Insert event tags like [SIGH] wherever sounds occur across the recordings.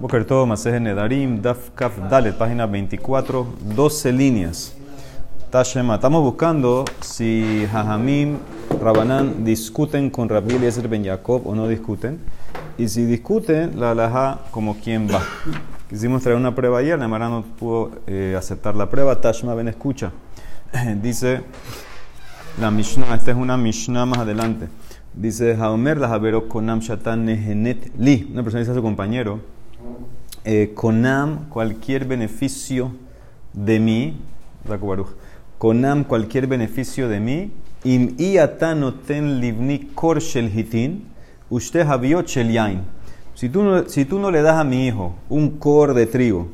Boker todo, Maseje Nedarim, Daf Kaf Dalet, página 24, 12 líneas. Tashema, estamos buscando si Jajamim, Rabanán discuten con Rabbi Eliezer Ben Jacob o no discuten. Y si discuten, la alajá como quien va. Quisimos traer una prueba ayer, la no pudo eh, aceptar la prueba. Tashma, ven, escucha. [LAUGHS] Dice la Mishnah, esta es una Mishnah más adelante. Dice Haomer la Javero Konam Shatan Nehenet Li. Una persona dice a su compañero, eh, Konam, cualquier beneficio de mí, Konam, cualquier beneficio de mí, Im ten livni kor shel hitin, usted habiot. Si tú, no, si tú no le das a mi hijo un cor de trigo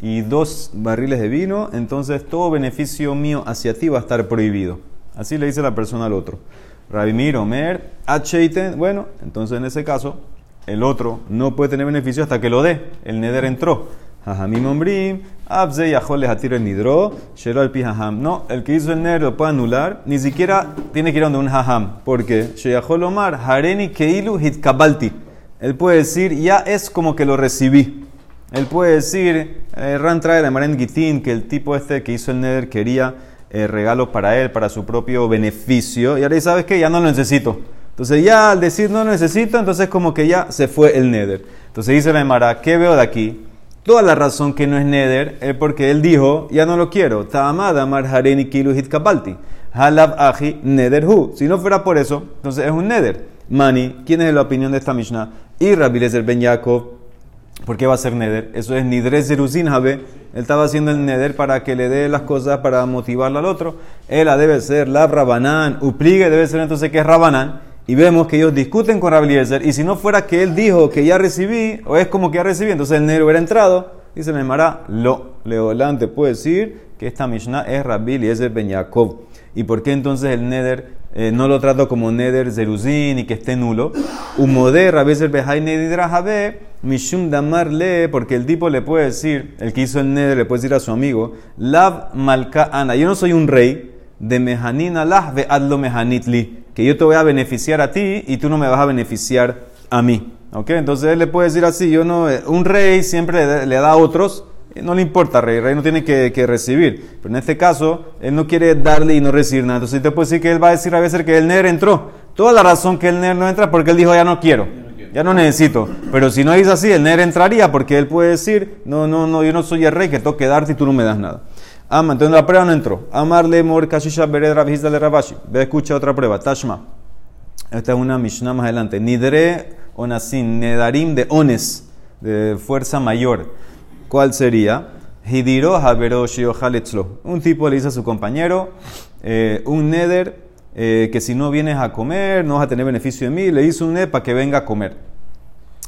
y dos barriles de vino, entonces todo beneficio mío hacia ti va a estar prohibido. Así le dice la persona al otro. Rabimir, Omer, Acheiten, bueno, entonces en ese caso, el otro no puede tener beneficio hasta que lo dé. El neder entró. Jajamim ombrim, abze yachol lehatir el nidro, shelo al pijaham. No, el que hizo el neder lo puede anular, ni siquiera tiene que ir a donde un hajam. Porque sheyachol omar, hareni keilu hitkabalti. Él puede decir, ya es como que lo recibí. Él puede decir, eh, Ran trae la Maren Gitin, que el tipo este que hizo el neder quería eh, regalo para él, para su propio beneficio. Y ahora sabes que ya no lo necesito. Entonces ya al decir no necesito, entonces como que ya se fue el neder. Entonces dice la Emara, ¿qué veo de aquí? Toda la razón que no es neder es porque él dijo, ya no lo quiero. Ta'amada marhareni kilu hit kapalti. Halab aji neder hu. Si no fuera por eso, entonces es un neder. Mani, ¿quién es la opinión de esta Mishnah? Y Rabbi Ben Yaakov ¿Por qué va a ser Neder? Eso es Nidres Zeruzin Él estaba haciendo el Neder para que le dé las cosas para motivarlo al otro. Él debe ser la Rabanán. Upligue debe ser entonces que es Rabanán. Y vemos que ellos discuten con Rabbi Y si no fuera que él dijo que ya recibí, o es como que ya recibí, entonces el Neder hubiera entrado. Dice el Mará, lo. Leolante puede decir que esta Mishnah es Rabbi Eliezer Ben Yaakov. ¿Y por qué entonces el Neder eh, no lo trato como Neder Zeruzin y que esté nulo? Umoder Rabbi Eliezer Behai Mishum Damarle, porque el tipo le puede decir, el que hizo el Neder le puede decir a su amigo, Lav Malka Ana, yo no soy un rey de Mehanin Allah ve Adlo Mehanitli, que yo te voy a beneficiar a ti y tú no me vas a beneficiar a mí. ¿Ok? Entonces él le puede decir así, yo no, un rey siempre le, da a otros, no le importa, rey, rey no tiene que, recibir. Pero en este caso, él no quiere darle y no recibir nada. Entonces te puede decir que él va a decir a veces que el Neder entró. Toda la razón que el Neder no entra porque él dijo ya no quiero ya no necesito. Pero si no es así, el Ner entraría porque él puede decir, no, no, no, yo no soy el rey que tengo que darte y tú no me das nada. Ama, entonces la prueba no entró. Amarle mor kashisha bered rabhizda le rabashi. Ve, escucha otra prueba. Tashma. Esta es una Mishnah más adelante. Nidre onasin, nedarim de ones, de fuerza mayor. ¿Cuál sería? Hidiro haberoshi Un tipo le dice a su compañero, eh, un neder eh, que si no vienes a comer, no vas a tener beneficio de mí. Le hizo un neder para que venga a comer.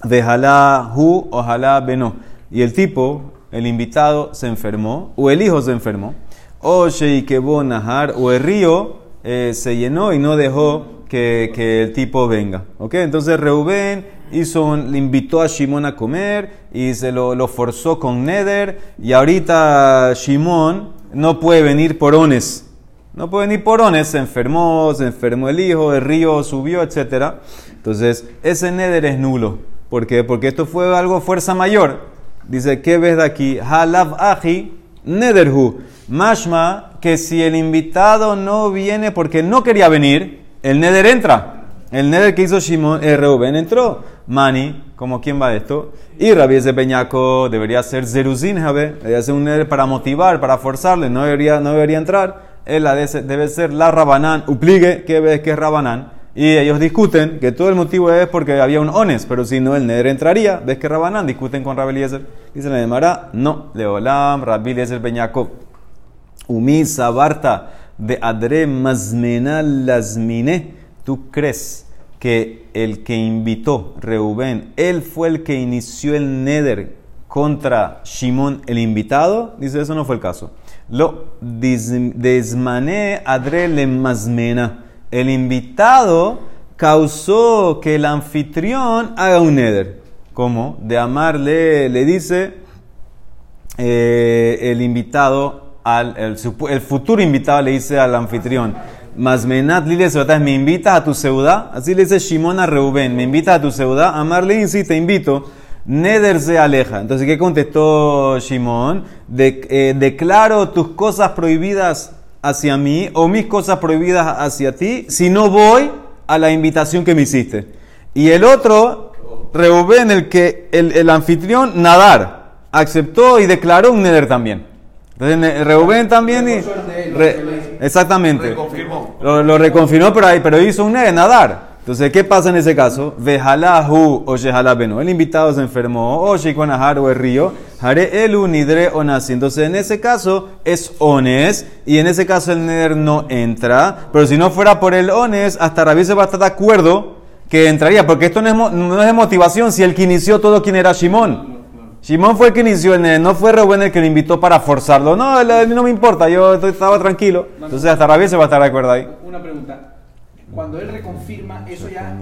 Dejalá hu, ojalá beno. Y el tipo, el invitado, se enfermó, o el hijo se enfermó. O sheikebo nahar, o el río eh, se llenó y no dejó que, que, el tipo venga. ¿Ok? Entonces Reuben hizo le invitó a Shimon a comer y se lo, lo forzó con Neder. Y ahorita Shimon no puede venir por Ones. No puede venir por Ones, se enfermó, se enfermó el hijo, el río subió, etc. Entonces, ese Neder es nulo. ¿Por qué? Porque esto fue algo fuerza mayor. Dice, ¿qué ves de aquí? Halav aji nederhu. Mashma, que si el invitado no viene porque no quería venir, el neder entra. El neder que hizo Shimon, eh, Reuben entró. Mani, como quién va esto. Y Rabbi ese Peñaco debería ser Zeruzin, debería ser un neder para motivar, para forzarle, no debería, no debería entrar. Él debe ser la Rabanán, upligue, que ves que es Rabanán. Y ellos discuten que todo el motivo es porque había un ones, pero si no, el neder entraría. ¿Ves que Rabanán? Discuten con Rabbi Eliezer. Dice la Demara, no. Leolam, Rabbi Eliezer Peñaco. Umi Sabarta de Adre Mazmenal Lasmine. ¿Tú crees que el que invitó, Reubén, él fue el que inició el neder contra Shimon, el invitado? Dice, eso no fue el caso. Lo desmané Adre le Mazmena el invitado causó que el anfitrión haga un neder. ¿Cómo? De amarle, le dice eh, el invitado, al, el, futuro invitado le dice al anfitrión, Masmenat Lile me invitas a tu ciudad. Así le dice Shimon a Reuben, me invitas a tu ciudad. Amarle, sí, te invito. Neder se aleja. Entonces, ¿qué contestó Shimon? Eh, declaro tus cosas prohibidas hacia mí o mis cosas prohibidas hacia ti si no voy a la invitación que me hiciste. Y el otro, en el que el, anfitrión nadar, aceptó y declaró un neder también. Entonces, Reuben también. Y, exactamente. Lo, lo, reconfirmó, pero, ahí, pero hizo un neder, nadar. Entonces, ¿qué pasa en ese caso? Vejalahu o beno. El invitado se enfermó, o shikonaharu o el río, hare elu nidre onasi. Entonces, en ese caso es ones, y en ese caso el neder no entra. Pero si no fuera por el ones, hasta Rabí se va a estar de acuerdo que entraría, porque esto no es, motivación. Si el que inició todo, ¿quién era Shimón? Shimón fue el que inició el neder, no fue Reuben el que lo invitó para forzarlo. No, no me importa, yo estaba tranquilo. Entonces, hasta Rabí se va a estar de acuerdo ahí. Una pregunta cuando él reconfirma, eso ya.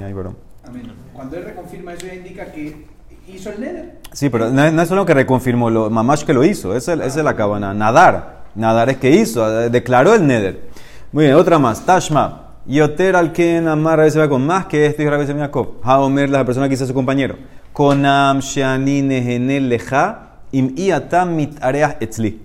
Cuando él reconfirma, eso ya indica que hizo el neder. Sí, pero no, es solo que reconfirmó, lo, Mamash que lo hizo, esa, es la cabana. Nadar, nadar es que hizo, declaró el neder. Muy bien, otra más. Tashma. Yoter al Ken Amar a va con más que esto y Rabbi Jacob. Haomer, la persona que hizo su compañero. Konam Shani Nehenel Leja Im Iatam Mit Areas Etzli.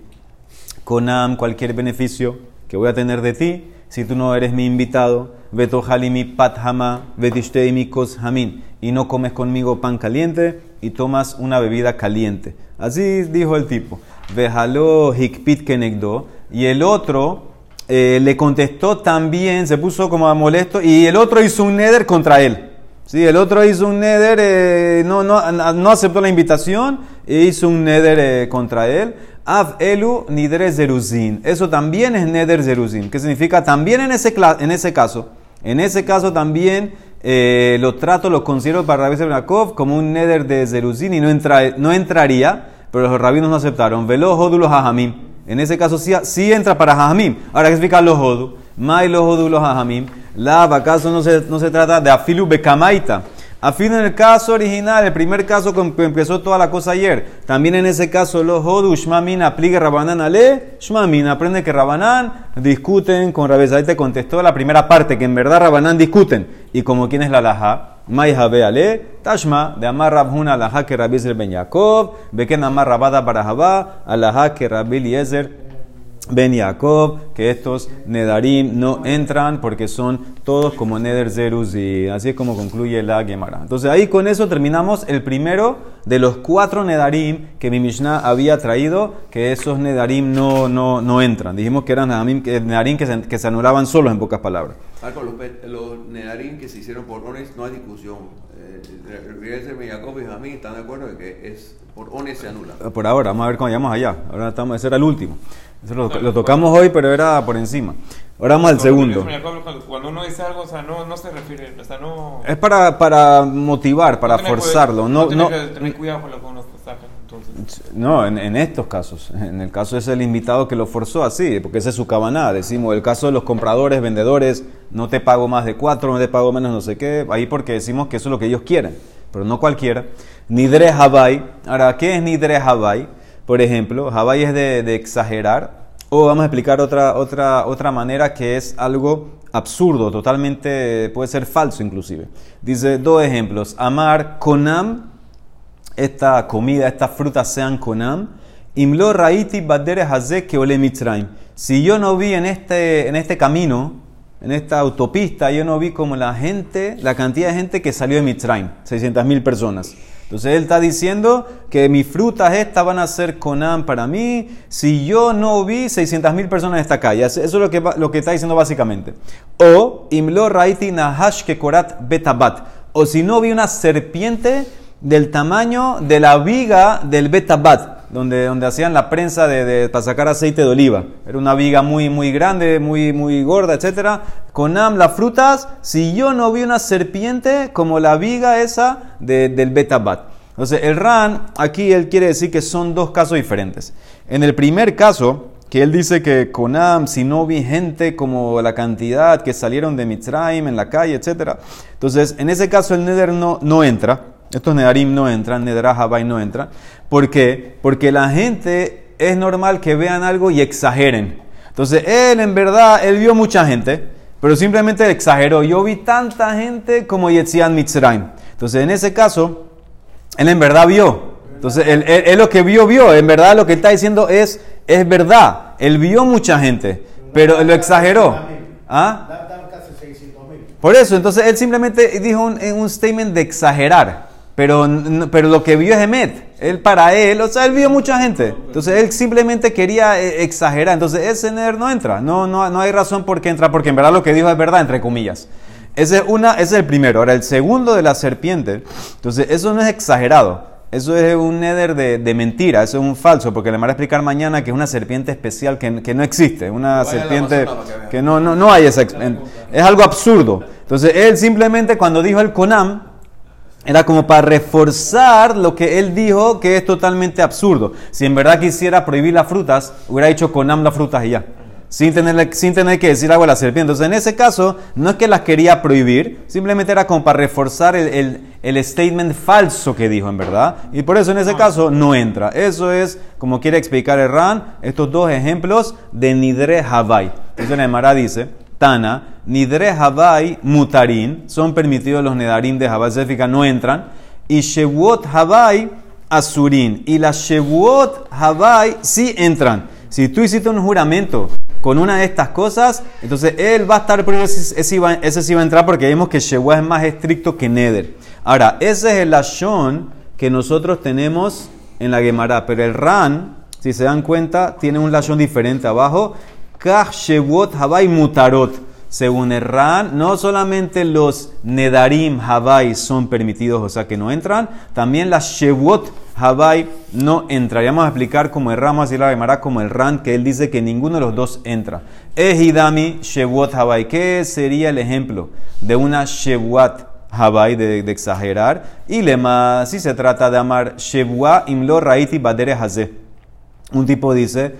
Konam, cualquier beneficio que voy a tener de ti, si tú no eres mi invitado mi pat hama, mi kos hamin, y no comes conmigo pan caliente y tomas una bebida caliente. Así dijo el tipo. Vejalo hikpit kenegdo, y el otro eh, le contestó también, se puso como molesto, y el otro hizo un neder contra él. Sí, el otro hizo un neder, eh, no, no, no aceptó la invitación e hizo un neder eh, contra él. Av elu nidre zeruzin. Eso también es neder zeruzin. ¿Qué significa? También en ese, en ese caso, en ese caso también eh, lo trato, lo considero para Rabbi Sebnakov como un neder de Zeruzin y no, entra, no entraría, pero los rabinos no aceptaron. Velo jodu los hajamim. En ese caso sí, sí entra para hajamim. Ahora hay que explicar los jodu. Mai los jodu los hajamim. La, acaso no se, no se trata de afilu bekamaita. A fin el caso original, el primer caso que empezó toda la cosa ayer, también en ese caso los Hodu, Shmamin aplica Rabanán ale, Shmamin aprende que Rabanán discuten con Rabes. Ahí te contestó la primera parte, que en verdad Rabanán discuten. Y como quién es la laja, Mai Habe ale, Tashma, de Amar Rabhuna laja que Rabbi Ben Yaakov, Beken Amar Rabada Barajaba, alaha que Rabbi Ben Yaakov, que estos Nedarim no entran porque son todos como Neder Zerus y así es como concluye la Gemara. Entonces ahí con eso terminamos el primero de los cuatro Nedarim que mi Mishnah había traído, que esos Nedarim no, no, no entran. Dijimos que eran Nedarim, que, se, que se anulaban solos en pocas palabras. los, los Nedarim que se hicieron por Ones no hay discusión. Eh, Ben Yaakov y Jamín están de acuerdo de que es por Ones se anula. Por ahora, vamos a ver cómo llegamos allá. Ahora estamos, ese era el último. Eso lo, tocamos hoy, pero era por encima. Ahora vamos al segundo. Cuando uno dice algo, o sea, no, no se refiere, o sea, no... Es para, para motivar, para forzarlo. No, no, tener cuidado con lo que uno saca. No, en, en, estos casos. En el caso es el invitado que lo forzó así, porque ese es su cabaná. Decimos, el caso de los compradores, vendedores, no te pago más de cuatro, no te pago menos no sé qué. Ahí porque decimos que eso es lo que ellos quieren, pero no cualquiera. Nidre Habai. Ahora, ¿qué es Nidre Habai? Por ejemplo, Hawaii es de, exagerar. O vamos a explicar otra, otra, otra manera que es algo absurdo, totalmente, puede ser falso inclusive. Dice dos ejemplos. Amar konam, esta comida, estas frutas sean konam. Imlo raiti badere que ole mitzrayim. Si yo no vi en este, en este camino, en esta autopista, yo no vi como la gente, la cantidad de gente que salió de Mitzrayim, 600 mil personas. Entonces él está diciendo que mis frutas estas van a ser conam para mí si yo no vi 600 mil personas en esta calle. Eso es lo que, lo que está diciendo básicamente. O imlo raiti nahash que korat betabat. O si no vi una serpiente del tamaño de la viga del betabat donde, donde hacían la prensa de, para sacar aceite de oliva. Era una viga muy, muy grande, muy, muy gorda, etc. Con am, las frutas, si yo no vi una serpiente como la viga esa del betabat. Entonces, el ran, aquí él quiere decir que son dos casos diferentes. En el primer caso, que él dice que con am, si no vi gente como la cantidad que salieron de Mitzrayim en la calle, etc. Entonces, en ese caso el Neder no, no entra. Estos Nedarim no entran, Nedrahabai no entran. ¿Por qué? Porque la gente es normal que vean algo y exageren. Entonces, él en verdad, él vio mucha gente, pero simplemente exageró. Yo vi tanta gente como Yetzian Mitzrayim. Entonces, en ese caso, Él en verdad vio. Entonces, él, él, lo que vio, vio. En verdad lo que está diciendo es, es verdad. Él vio mucha gente, pero lo exageró. ¿Ah? Por eso, entonces él simplemente dijo un, un statement de exagerar. Pero, pero lo que vio es Emet. Él para él, o sea, él vio mucha gente. Entonces él simplemente quería eh, exagerar. Entonces ese neder no entra. No, no, no hay razón por qué entra, porque en verdad lo que dijo es verdad, entre comillas. Ese es, una, ese es el primero. Ahora, el segundo de la serpiente, entonces eso no es exagerado. Eso es un neder de, de, mentira, eso es un falso, porque le van a explicar mañana que es una serpiente especial que, que no existe, una serpiente que no, no, no hay esa... Es algo absurdo. Entonces él simplemente cuando dijo el Conam, era como para reforzar lo que él dijo que es totalmente absurdo. Si en verdad quisiera prohibir las frutas, hubiera dicho Conam las frutas y ya. Sin tener, sin tener que decir algo a la serpiente. Entonces, en ese caso, no es que las quería prohibir, simplemente era como para reforzar el, el, statement falso que dijo, en verdad. Y por eso, en ese caso, no entra. Eso es, como quiere explicar el Ran, estos dos ejemplos de Nidre Havai. Entonces, la Emara dice, Tana, Nidre Havai Mutarin, son permitidos los Nedarim de Havai Zéfica, no entran. Y Shewot Havai Asurin. Y las Shewot Havai sí entran. Si tú hiciste un juramento con una de estas cosas, entonces él va a estar por ese, sí va a entrar porque vemos que Shewah es más estricto que Neder. Ahora, ese es el Lashon que nosotros tenemos en la Gemara, pero el Ran, si se dan cuenta, tiene un Lashon diferente abajo. Kach Shewot Havai Mutarot. Según el Ran, no solamente los Nedarim Havai son permitidos, o sea que no entran, también las Shewot Havai no entra. vamos a explicar como erramos y la Gemara como el Ran, que él dice que ninguno de los dos entra. Ejidami Shewot Havai. ¿Qué sería el ejemplo de una Shewot Havai de, exagerar? Y lema, si se trata de amar Shewua Imlo Raiti Badere Haze. Un tipo dice,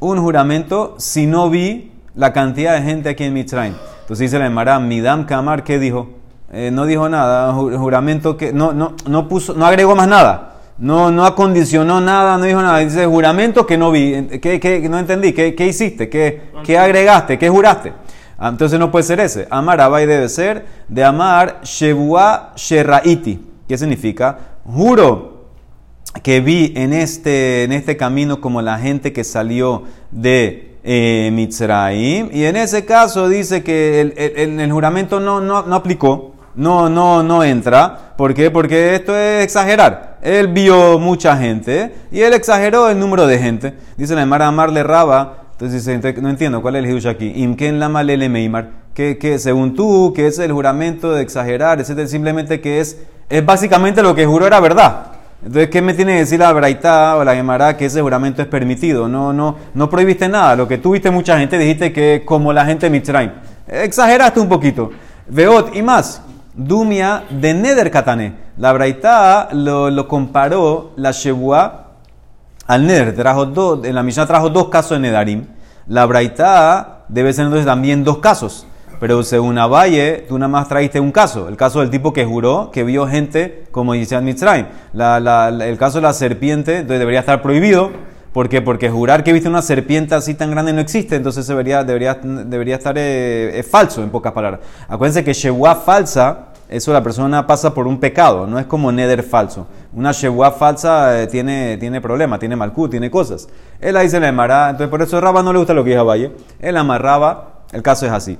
un juramento si no vi la cantidad de gente aquí en Mitzrayim. Entonces dice la Gemara, Midam Kamar, ¿qué dijo? Eh, no dijo nada, juramento que no, no, no puso, no agregó más nada. No, no acondicionó nada, no dijo nada. Dice juramento que no vi. ¿Qué, no entendí. ¿Qué, qué hiciste? ¿Qué, ¿Qué, agregaste? ¿Qué juraste? Ah, entonces no puede ser ese. Amar Abai debe ser de amar Shebua Sheraiti. ¿Qué significa? Juro que vi en este, en este camino como la gente que salió de eh, Mitzrayim. Y en ese caso dice que el, el, el juramento no, no, no aplicó no, no, no entra. ¿Por qué? Porque esto es exagerar. Él vio mucha gente y él exageró el número de gente. Dice la Emara Amarle Raba. Entonces dice, no entiendo cuál es el hidush aquí. Imken lama lele meimar. Que, que según tú, que es el juramento de exagerar, etcétera, simplemente que es, es básicamente lo que juró era verdad. Entonces, ¿qué me tiene que decir la Braita o la Gemara que ese juramento es permitido? No, no, no prohibiste nada. Lo que tú viste mucha gente, dijiste que como la gente Mitzrayim. Exageraste un poquito. Veot y más. Dumia de Neder Katane. La Braita lo, comparó la Shebua al Neder. Trajo dos, en la Mishnah trajo dos casos de Nedarim. La Braita debe ser entonces también dos casos. Pero según Abaye, tú nada más traíste un caso. El caso del tipo que juró que vio gente como dice Mitzrayim. el caso de la serpiente, entonces debería estar prohibido. ¿Por qué? Porque jurar que viste una serpiente así tan grande no existe, entonces debería, debería, debería estar eh, falso, en pocas palabras. Acuérdense que Shewa falsa, eso la persona pasa por un pecado, no es como Neder falso. Una Shewa falsa eh, tiene, tiene problemas, tiene malcú, tiene cosas. Él ahí se le amará, entonces por eso Raba no le gusta lo que dijo Valle. Él amarraba, el caso es así.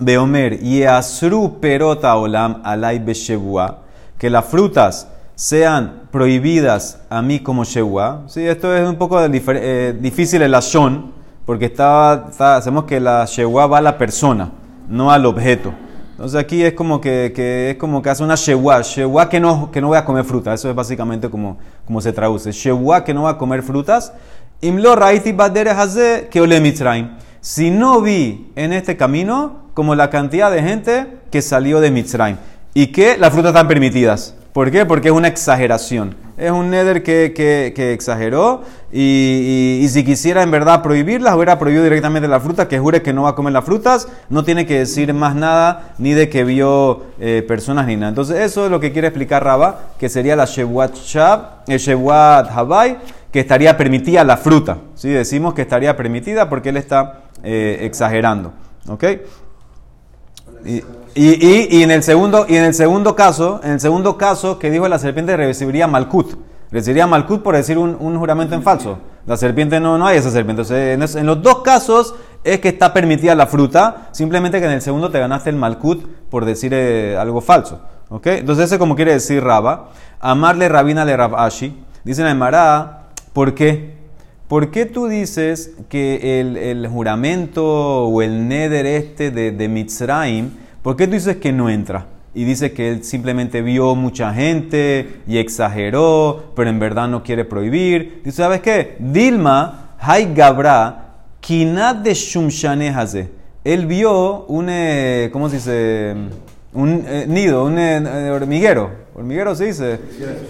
Beomer, Yasru perota olam alay beshevua, que las frutas sean prohibidas a mí como Shewa. Sí, esto es un poco eh, difícil el ashon, porque está, hacemos que la Shewa va a la persona, no al objeto. Entonces aquí es como que, es como que hace una Shewa, Shewa que no, que no voy a comer frutas, eso es básicamente como, como se traduce. Shewa que no va a comer frutas. Imlo raiti badere haze que ole mitzrayim. Si no vi en este camino como la cantidad de gente que salió de Mitzrayim y que las frutas están permitidas. ¿Por qué? Porque es una exageración. Es un neder que, que, exageró y, si quisiera en verdad prohibirlas, hubiera prohibido directamente la fruta, que jure que no va a comer las frutas, no tiene que decir más nada ni de que vio eh, personas ni nada. Entonces eso es lo que quiere explicar Raba, que sería la Shewat Shab, el Shewat Habai, que estaría permitida la fruta. ¿sí? Decimos que estaría permitida porque él está eh, exagerando. ¿Ok? Y, y, y, en el segundo, y en el segundo caso, en el segundo caso que dijo la serpiente recibiría malkut. Recibiría malkut por decir un, un juramento en falso. La serpiente no, no hay esa serpiente. En, los dos casos es que está permitida la fruta, simplemente que en el segundo te ganaste el malkut por decir eh, algo falso. ¿Ok? Entonces ese como quiere decir Raba. Amarle Rabina le Rabashi. Dice la Emara, ¿por qué? ¿Por qué tú dices que el, el juramento o el neder este de, de Mitzrayim, ¿por qué tú dices que no entra? Y dice que él simplemente vio mucha gente y exageró, pero en verdad no quiere prohibir. Dice, ¿sabes qué? Dilma, Hay Gabra, Kinat de Shumshane Él vio un, eh, ¿cómo se dice? Un eh, nido, un eh, hormiguero. Hormiguero se dice.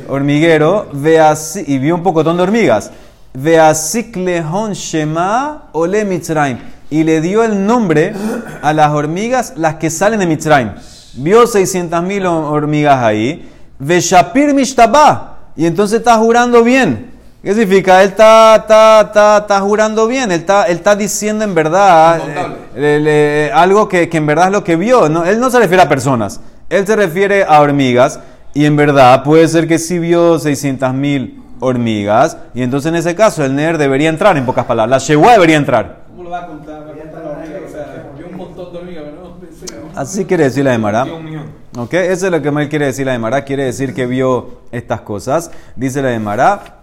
Hormiguero, ve así, y vio un pocotón de hormigas. Veasiklehon Shema Ole Mitzrayim. Y le dio el nombre a las hormigas, las que salen de Mitzrayim. Vio 600 mil hormigas ahí. Veshapir Mishtaba. Y entonces está jurando bien. ¿Qué significa? Él está, está, está, está jurando bien. Él está, él está diciendo en verdad eh, algo que, que, en verdad es lo que vio. No, él no se refiere a personas. Él se refiere a hormigas. Y en verdad puede ser que sí vio 600 mil hormigas, y entonces en ese caso el NER debería entrar, en pocas palabras. La Shewa debería entrar. ¿Cómo lo va a contar? Va a contar la hormiga, o sea, un montón de hormigas, [LAUGHS] Así quiere decir la Emara. ¿Ok? Eso es lo que él quiere decir la Emara. Quiere decir que vio estas cosas. Dice la Emara.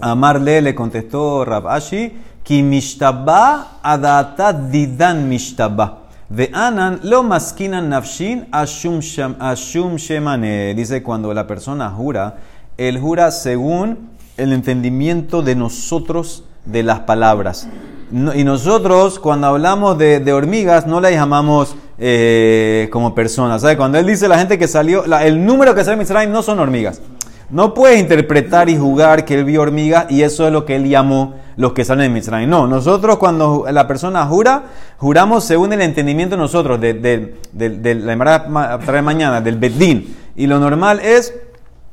Amarle le contestó Rabashi. Ki mishtaba adata didan mishtaba. Ve'anan lo maskinan nafshin ashum shemane. Dice cuando la persona jura él jura según el entendimiento de nosotros de las palabras. y nosotros, cuando hablamos de, hormigas, no las llamamos eh, como personas. Cuando él dice la gente que salió, el número que sale en Mitzrayim no son hormigas. No puedes interpretar y jugar que él vio hormigas y eso es lo que él llamó los que salen de Mitzrayim. No, nosotros cuando la persona jura, juramos según el entendimiento de nosotros, de, de, de, la mañana, del Bedín. Y lo normal es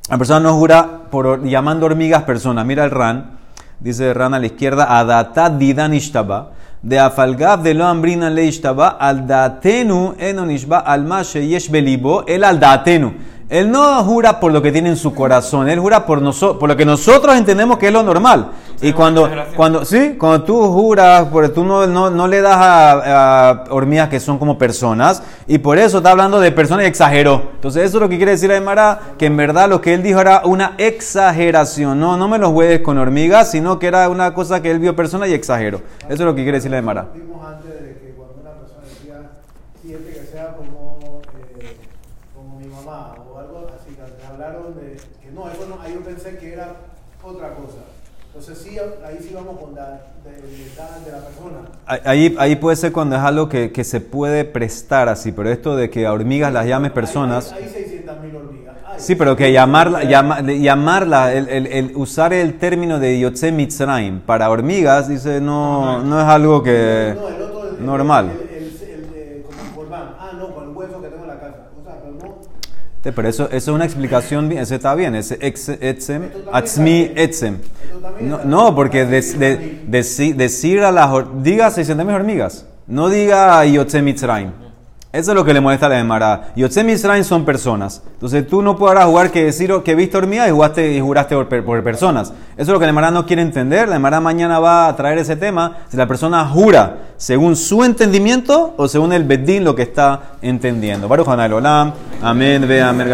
la persona no jura por llamando hormigas personas. Mira el ran. Dice ran a la izquierda. Adata didan ishtaba. De afalgav de lo ambrina le ishtaba. Al datenu enonishba al yesh belibo. El al datenu. Él no jura por lo que tiene en su corazón, él jura por, por lo que nosotros entendemos que es lo normal. Y cuando, cuando, sí, cuando tú juras, porque tú no, no, le das a, hormigas que son como personas, y por eso está hablando de personas y exageró. Entonces, eso es lo que quiere decir Aymara, que en verdad lo que él dijo era una exageración. No, no me los juegues con hormigas, sino que era una cosa que él vio persona y exageró. Eso es lo que quiere decir Aymara. Ahí sí vamos con la de, la persona. Ahí, ahí puede ser cuando es algo que, que, se puede prestar así, pero esto de que a hormigas las llames personas... Hay, 600 mil hormigas. sí, pero que llamarla, llamarla el, el, el, usar el término de Yotze Mitzrayim para hormigas, dice, no, no es algo que... No, el otro, normal. Pero eso, eso es una explicación, eso está bien, ese etzem, atzmi etzem. No, no, porque de, de, de, decir a las diga 600 mil hormigas, no diga Yotze Mitzrayim. Eso es lo que le molesta a la Gemara. Yotze Misraim son personas. Entonces tú no podrás jugar que decir que viste hormigas y, jugaste, y juraste por, personas. Eso es lo que la Gemara no quiere entender. La Gemara mañana va a traer ese tema. Si la persona jura según su entendimiento o según el Bedín lo que está entendiendo. Baruch Olam. Amén. Ve amén.